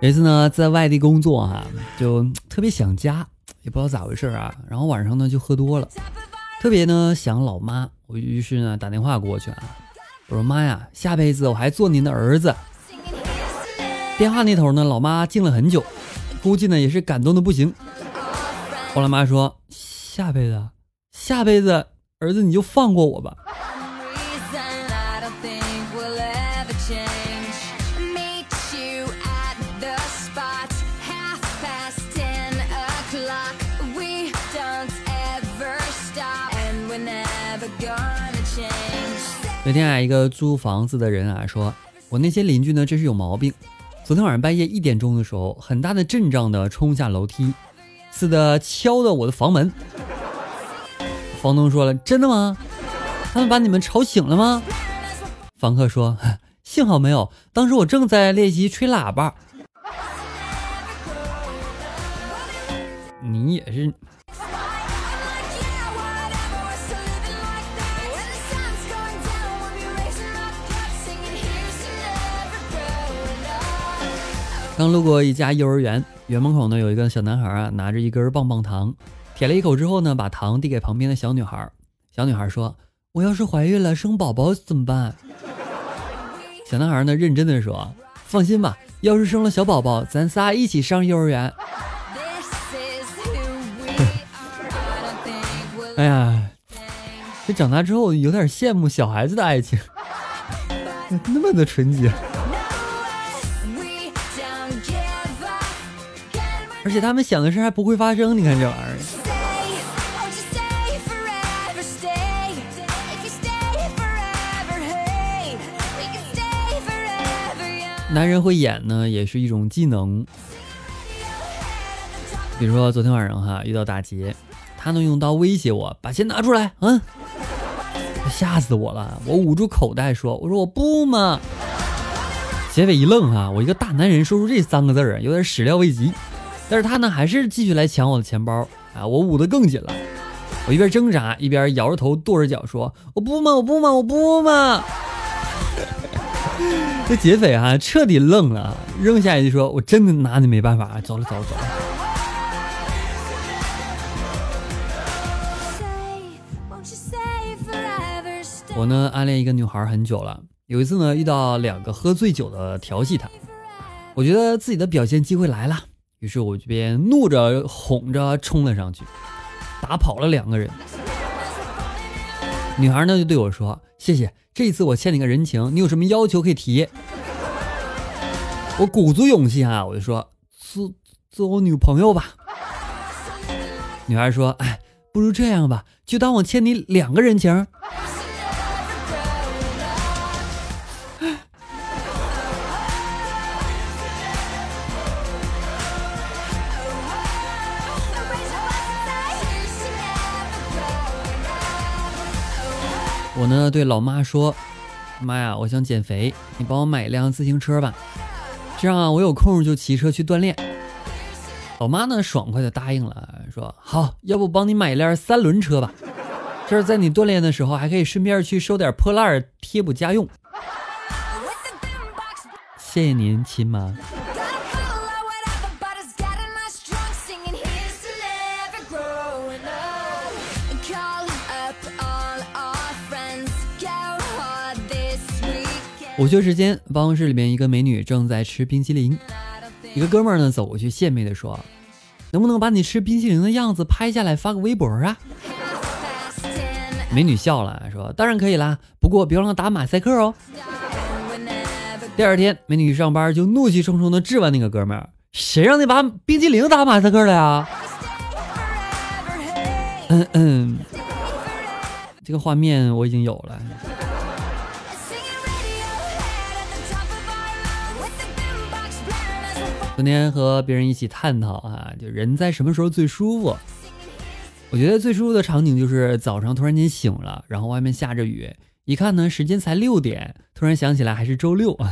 有一次呢，在外地工作哈，就特别想家，也不知道咋回事啊。然后晚上呢就喝多了，特别呢想老妈。我于是呢打电话过去啊，我说妈呀，下辈子我还做您的儿子。电话那头呢，老妈静了很久，估计呢也是感动的不行。后来妈说，下辈子，下辈子儿子你就放过我吧。那天啊，一个租房子的人啊说：“我那些邻居呢，真是有毛病。昨天晚上半夜一点钟的时候，很大的阵仗的冲下楼梯，似的敲的我的房门。”房东说了：“真的吗？他们把你们吵醒了吗？”房客说：“幸好没有，当时我正在练习吹喇叭。”你也是。刚路过一家幼儿园，园门口呢有一个小男孩啊，拿着一根棒棒糖，舔了一口之后呢，把糖递给旁边的小女孩。小女孩说：“我要是怀孕了生宝宝怎么办？”小男孩呢认真的说：“放心吧，要是生了小宝宝，咱仨一起上幼儿园。”哎呀，这长大之后有点羡慕小孩子的爱情，那么的纯洁。而且他们想的事还不会发生，你看这玩意儿。男人会演呢，也是一种技能。比如说昨天晚上哈遇到打劫，他能用刀威胁我把钱拿出来，嗯，吓死我了。我捂住口袋说：“我说我不嘛。”劫匪一愣哈，我一个大男人说出这三个字儿，有点始料未及。但是他呢，还是继续来抢我的钱包啊！我捂得更紧了，我一边挣扎一边摇着头跺着脚说：“我不嘛，我不嘛，我不嘛！” 这劫匪啊，彻底愣了，扔下一句说：“我真的拿你没办法，走了，走了，走了。”我呢，暗恋一个女孩很久了，有一次呢，遇到两个喝醉酒的调戏她，我觉得自己的表现机会来了。于是我这边怒着哄着冲了上去，打跑了两个人。女孩呢就对我说：“谢谢，这一次我欠你个人情，你有什么要求可以提。”我鼓足勇气啊，我就说：“做做我女朋友吧。”女孩说：“哎，不如这样吧，就当我欠你两个人情。”对老妈说：“妈呀，我想减肥，你帮我买一辆自行车吧，这样啊我有空就骑车去锻炼。”老妈呢爽快的答应了，说：“好，要不帮你买一辆三轮车吧，这是在你锻炼的时候还可以顺便去收点破烂贴补家用。”谢谢您，亲妈。午休时间，办公室里面一个美女正在吃冰淇淋，一个哥们儿呢走过去献媚的说：“能不能把你吃冰淇淋的样子拍下来发个微博啊？”美女笑了说：“当然可以啦，不过别忘了打马赛克哦。”第二天，美女一上班就怒气冲冲的质问那个哥们儿：“谁让你把冰淇淋打马赛克了呀？”嗯嗯，这个画面我已经有了。昨天和别人一起探讨啊，就人在什么时候最舒服？我觉得最舒服的场景就是早上突然间醒了，然后外面下着雨，一看呢时间才六点，突然想起来还是周六。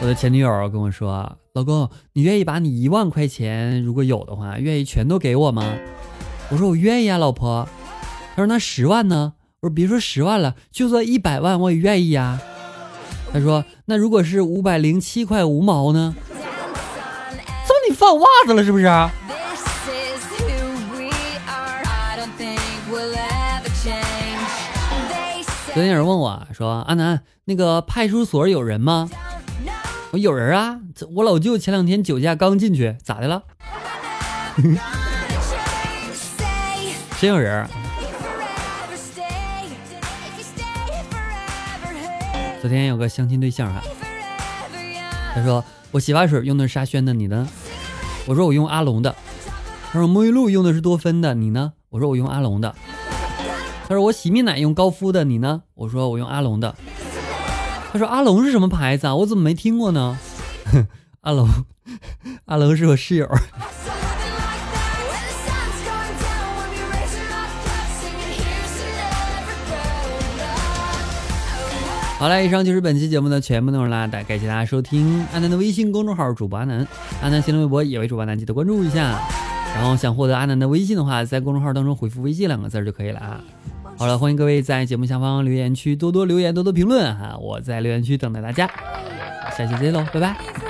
我的前女友跟我说：“老公，你愿意把你一万块钱，如果有的话，愿意全都给我吗？”我说：“我愿意啊，老婆。”他说：“那十万呢？”我说：“别说十万了，就算一百万我也愿意呀。”他说：“那如果是五百零七块五毛呢？” 怎么你放袜子了是不是？昨天有人问我说：“阿南，那个派出所有人吗？”我有人啊，我老舅前两天酒驾刚进去，咋的了？真有人。昨天有个相亲对象哈，他说我洗发水用的是沙宣的，你呢？我说我用阿龙的。他说沐浴露用的是多芬的，你呢？我说我用阿龙的。他说我洗面奶用高夫的，你呢？我说我用阿龙的。他说：“阿龙是什么牌子啊？我怎么没听过呢？” 阿龙，阿龙是我室友。好了，以上就是本期节目的全部内容啦，感谢大家收听。阿南的微信公众号主播阿南，阿南新浪微博也为主播阿南，记得关注一下。然后想获得阿南的微信的话，在公众号当中回复“微信”两个字就可以了啊。好了，欢迎各位在节目下方留言区多多留言，多多评论哈，我在留言区等待大家，下期再见喽，拜拜。